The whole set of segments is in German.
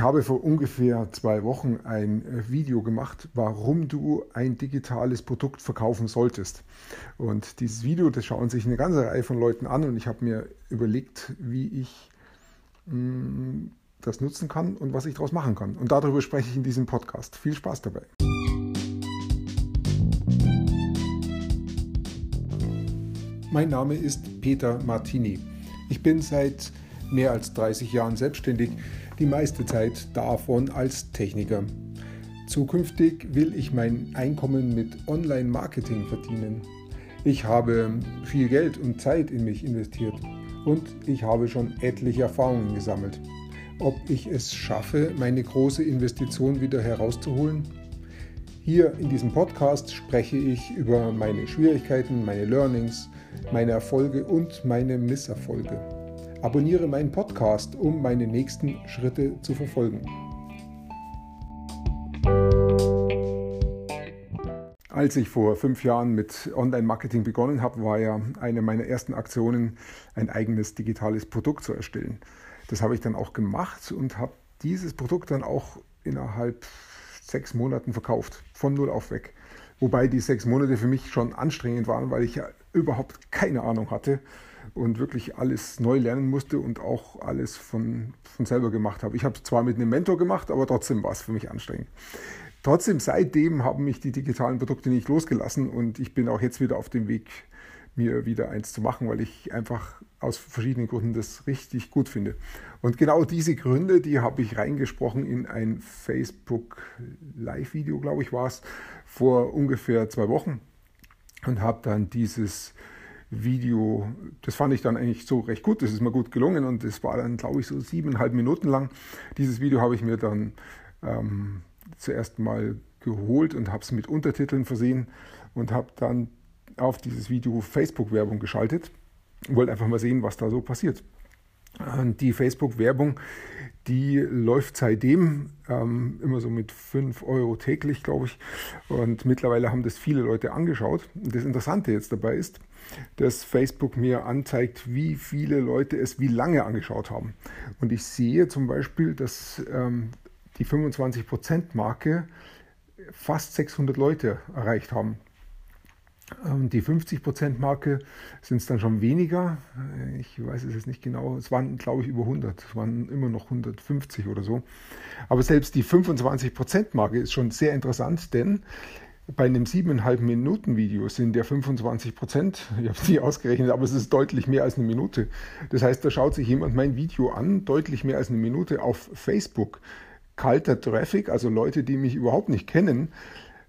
Ich habe vor ungefähr zwei Wochen ein äh, Video gemacht, warum du ein digitales Produkt verkaufen solltest. Und dieses Video, das schauen sich eine ganze Reihe von Leuten an und ich habe mir überlegt, wie ich mh, mm, das nutzen kann und was ich daraus machen kann. Und darüber spreche ich in diesem Podcast. Viel Spaß dabei. Mein Name ist Peter Martini. Ich bin seit mehr als 30 Jahren selbstständig die meiste Zeit davon als Techniker. Zukünftig will ich mein Einkommen mit Online-Marketing verdienen. Ich habe viel Geld und Zeit in mich investiert und ich habe schon etliche Erfahrungen gesammelt. Ob ich es schaffe, meine große Investition wieder herauszuholen? Hier in diesem Podcast spreche ich über meine Schwierigkeiten, meine Learnings, meine Erfolge und meine Misserfolge. Abonniere meinen Podcast, um meine nächsten Schritte zu verfolgen. Als ich vor fünf Jahren mit Online-Marketing begonnen habe, war ja eine meiner ersten Aktionen, ein eigenes digitales Produkt zu erstellen. Das habe ich dann auch gemacht und habe dieses Produkt dann auch innerhalb sechs Monaten verkauft, von null auf weg. Wobei die sechs Monate für mich schon anstrengend waren, weil ich ja überhaupt keine Ahnung hatte und wirklich alles neu lernen musste und auch alles von, von selber gemacht habe. Ich habe es zwar mit einem Mentor gemacht, aber trotzdem war es für mich anstrengend. Trotzdem, seitdem haben mich die digitalen Produkte nicht losgelassen und ich bin auch jetzt wieder auf dem Weg, mir wieder eins zu machen, weil ich einfach aus verschiedenen Gründen das richtig gut finde. Und genau diese Gründe, die habe ich reingesprochen in ein Facebook Live-Video, glaube ich, war es, vor ungefähr zwei Wochen und habe dann dieses Video, das fand ich dann eigentlich so recht gut, das ist mir gut gelungen und es war dann, glaube ich, so siebeneinhalb Minuten lang. Dieses Video habe ich mir dann ähm, zuerst mal geholt und habe es mit Untertiteln versehen und habe dann auf dieses Video Facebook-Werbung geschaltet. Wollte einfach mal sehen, was da so passiert. Und die Facebook-Werbung, die läuft seitdem ähm, immer so mit 5 Euro täglich, glaube ich. Und mittlerweile haben das viele Leute angeschaut. Und das Interessante jetzt dabei ist, dass Facebook mir anzeigt, wie viele Leute es wie lange angeschaut haben. Und ich sehe zum Beispiel, dass ähm, die 25%-Marke fast 600 Leute erreicht haben. Ähm, die 50%-Marke sind es dann schon weniger. Ich weiß es jetzt nicht genau. Es waren, glaube ich, über 100. Es waren immer noch 150 oder so. Aber selbst die 25%-Marke ist schon sehr interessant, denn bei einem siebeneinhalb Minuten Video sind ja 25 Prozent, ich habe es nicht ausgerechnet, aber es ist deutlich mehr als eine Minute. Das heißt, da schaut sich jemand mein Video an, deutlich mehr als eine Minute auf Facebook. Kalter Traffic, also Leute, die mich überhaupt nicht kennen,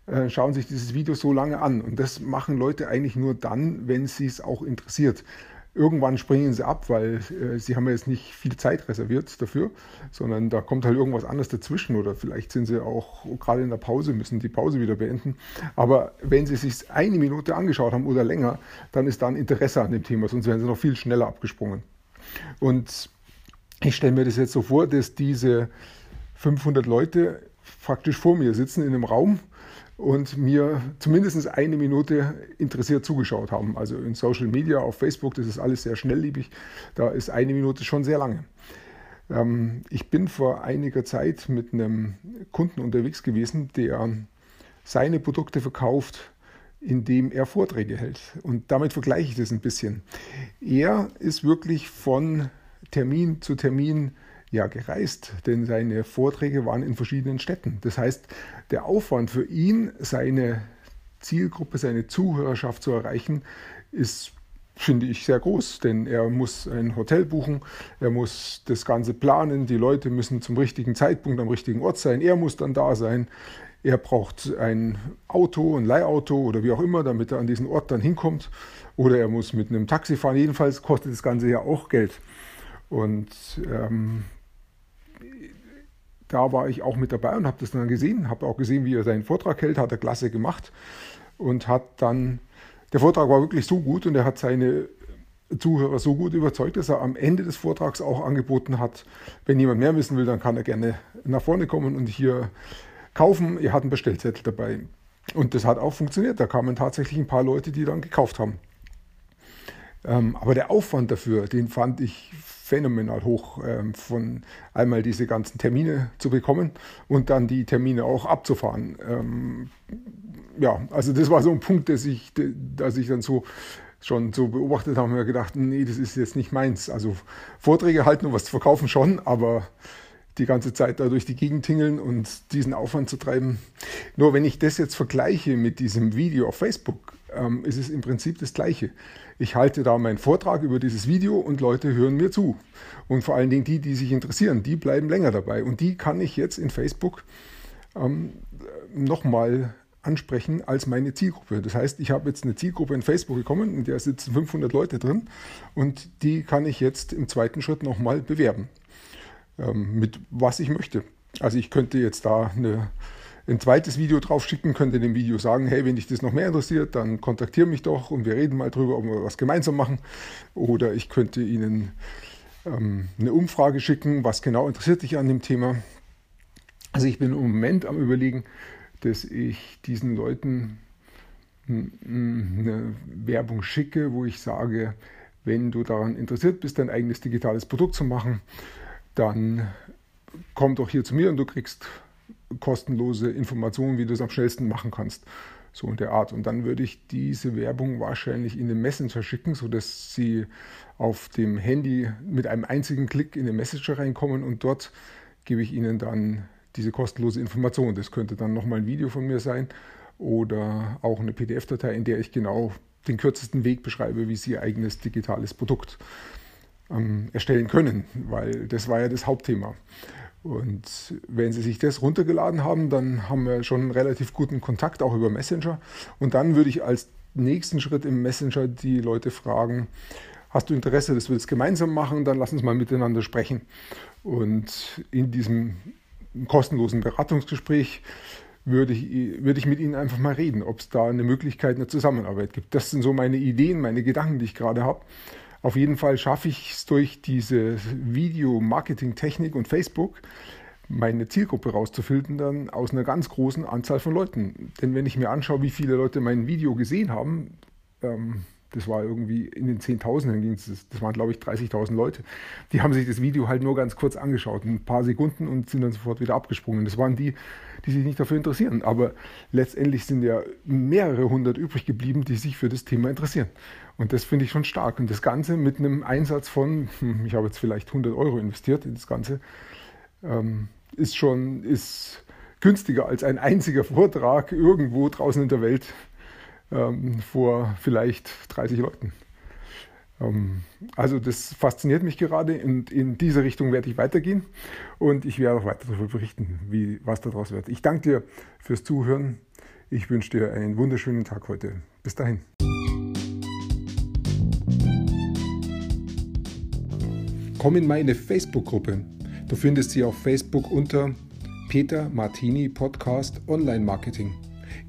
äh, schauen sich dieses Video so lange an. Und das machen Leute eigentlich nur dann, wenn sie es auch interessiert. Irgendwann springen sie ab, weil äh, sie haben ja jetzt nicht viel Zeit reserviert dafür, sondern da kommt halt irgendwas anderes dazwischen oder vielleicht sind sie auch gerade in der Pause, müssen die Pause wieder beenden. Aber wenn sie sich eine Minute angeschaut haben oder länger, dann ist da ein Interesse an dem Thema, sonst wären sie noch viel schneller abgesprungen. Und ich stelle mir das jetzt so vor, dass diese 500 Leute praktisch vor mir sitzen in einem Raum und mir zumindest eine Minute interessiert zugeschaut haben. Also in Social Media, auf Facebook, das ist alles sehr schnelllebig. Da ist eine Minute schon sehr lange. Ähm, ich bin vor einiger Zeit mit einem Kunden unterwegs gewesen, der seine Produkte verkauft, indem er Vorträge hält. Und damit vergleiche ich das ein bisschen. Er ist wirklich von Termin zu Termin ja gereist, denn seine Vorträge waren in verschiedenen Städten. Das heißt, der Aufwand für ihn, seine Zielgruppe, seine Zuhörerschaft zu erreichen, ist finde ich sehr groß, denn er muss ein Hotel buchen, er muss das Ganze planen, die Leute müssen zum richtigen Zeitpunkt am richtigen Ort sein, er muss dann da sein, er braucht ein Auto, ein Leihauto oder wie auch immer, damit er an diesen Ort dann hinkommt oder er muss mit einem Taxi fahren, jedenfalls kostet das Ganze ja auch Geld. Und ähm, da war ich auch mit dabei und habe das dann gesehen, habe auch gesehen, wie er seinen Vortrag hält, hat er klasse gemacht und hat dann, der Vortrag war wirklich so gut und er hat seine Zuhörer so gut überzeugt, dass er am Ende des Vortrags auch angeboten hat, wenn jemand mehr wissen will, dann kann er gerne nach vorne kommen und hier kaufen. Er hat einen Bestellzettel dabei. Und das hat auch funktioniert. Da kamen tatsächlich ein paar Leute, die dann gekauft haben. Ähm, aber der Aufwand dafür, den fand ich phänomenal hoch, ähm, von einmal diese ganzen Termine zu bekommen und dann die Termine auch abzufahren. Ähm, ja, also das war so ein Punkt, dass ich, dass ich dann so schon so beobachtet habe und mir gedacht, nee, das ist jetzt nicht meins. Also Vorträge halten und was zu verkaufen schon, aber die ganze Zeit da durch die Gegend tingeln und diesen Aufwand zu treiben. Nur wenn ich das jetzt vergleiche mit diesem Video auf Facebook, ähm, ist es im Prinzip das Gleiche. Ich halte da meinen Vortrag über dieses Video und Leute hören mir zu. Und vor allen Dingen die, die sich interessieren, die bleiben länger dabei. Und die kann ich jetzt in Facebook ähm, nochmal ansprechen als meine Zielgruppe. Das heißt, ich habe jetzt eine Zielgruppe in Facebook bekommen, in der sitzen 500 Leute drin und die kann ich jetzt im zweiten Schritt nochmal bewerben, mit was ich möchte. Also ich könnte jetzt da eine, ein zweites Video drauf schicken, könnte dem Video sagen, hey, wenn dich das noch mehr interessiert, dann kontaktiere mich doch und wir reden mal drüber, ob wir was gemeinsam machen. Oder ich könnte Ihnen ähm, eine Umfrage schicken, was genau interessiert dich an dem Thema. Also ich bin im Moment am überlegen, dass ich diesen Leuten eine Werbung schicke, wo ich sage, wenn du daran interessiert bist, dein eigenes digitales Produkt zu machen, dann komm doch hier zu mir und du kriegst kostenlose Informationen, wie du es am schnellsten machen kannst. So in der Art. Und dann würde ich diese Werbung wahrscheinlich in den Messenger schicken, sodass sie auf dem Handy mit einem einzigen Klick in den Messenger reinkommen und dort gebe ich ihnen dann diese kostenlose Information. Das könnte dann nochmal ein Video von mir sein oder auch eine PDF-Datei, in der ich genau den kürzesten Weg beschreibe, wie Sie Ihr eigenes digitales Produkt ähm, erstellen können, weil das war ja das Hauptthema. Und wenn Sie sich das runtergeladen haben, dann haben wir schon einen relativ guten Kontakt, auch über Messenger. Und dann würde ich als nächsten Schritt im Messenger die Leute fragen, hast du Interesse, dass wir das gemeinsam machen, dann lass uns mal miteinander sprechen. Und in diesem kostenlosen Beratungsgespräch würde ich, würde ich mit Ihnen einfach mal reden, ob es da eine Möglichkeit einer Zusammenarbeit gibt. Das sind so meine Ideen, meine Gedanken, die ich gerade habe. Auf jeden Fall schaffe ich es durch diese Video-Marketing-Technik und Facebook, meine Zielgruppe rauszufiltern aus einer ganz großen Anzahl von Leuten. Denn wenn ich mir anschaue, wie viele Leute mein Video gesehen haben, ähm, das war irgendwie in den Zehntausenden ging es, das waren glaube ich 30.000 Leute. Die haben sich das Video halt nur ganz kurz angeschaut, ein paar Sekunden und sind dann sofort wieder abgesprungen. Das waren die, die sich nicht dafür interessieren. Aber letztendlich sind ja mehrere hundert übrig geblieben, die sich für das Thema interessieren. Und das finde ich schon stark. Und das Ganze mit einem Einsatz von, hm, ich habe jetzt vielleicht 100 Euro investiert in das Ganze, ähm, ist schon, ist günstiger als ein einziger Vortrag irgendwo draußen in der Welt ähm, vor vielleicht 30 Leuten. Ähm, also das fasziniert mich gerade und in diese Richtung werde ich weitergehen und ich werde auch weiter darüber berichten, wie, was daraus wird. Ich danke dir fürs Zuhören. Ich wünsche dir einen wunderschönen Tag heute. Bis dahin. Komm in meine Facebook-Gruppe. Du findest sie auf Facebook unter Peter Martini Podcast Online Marketing.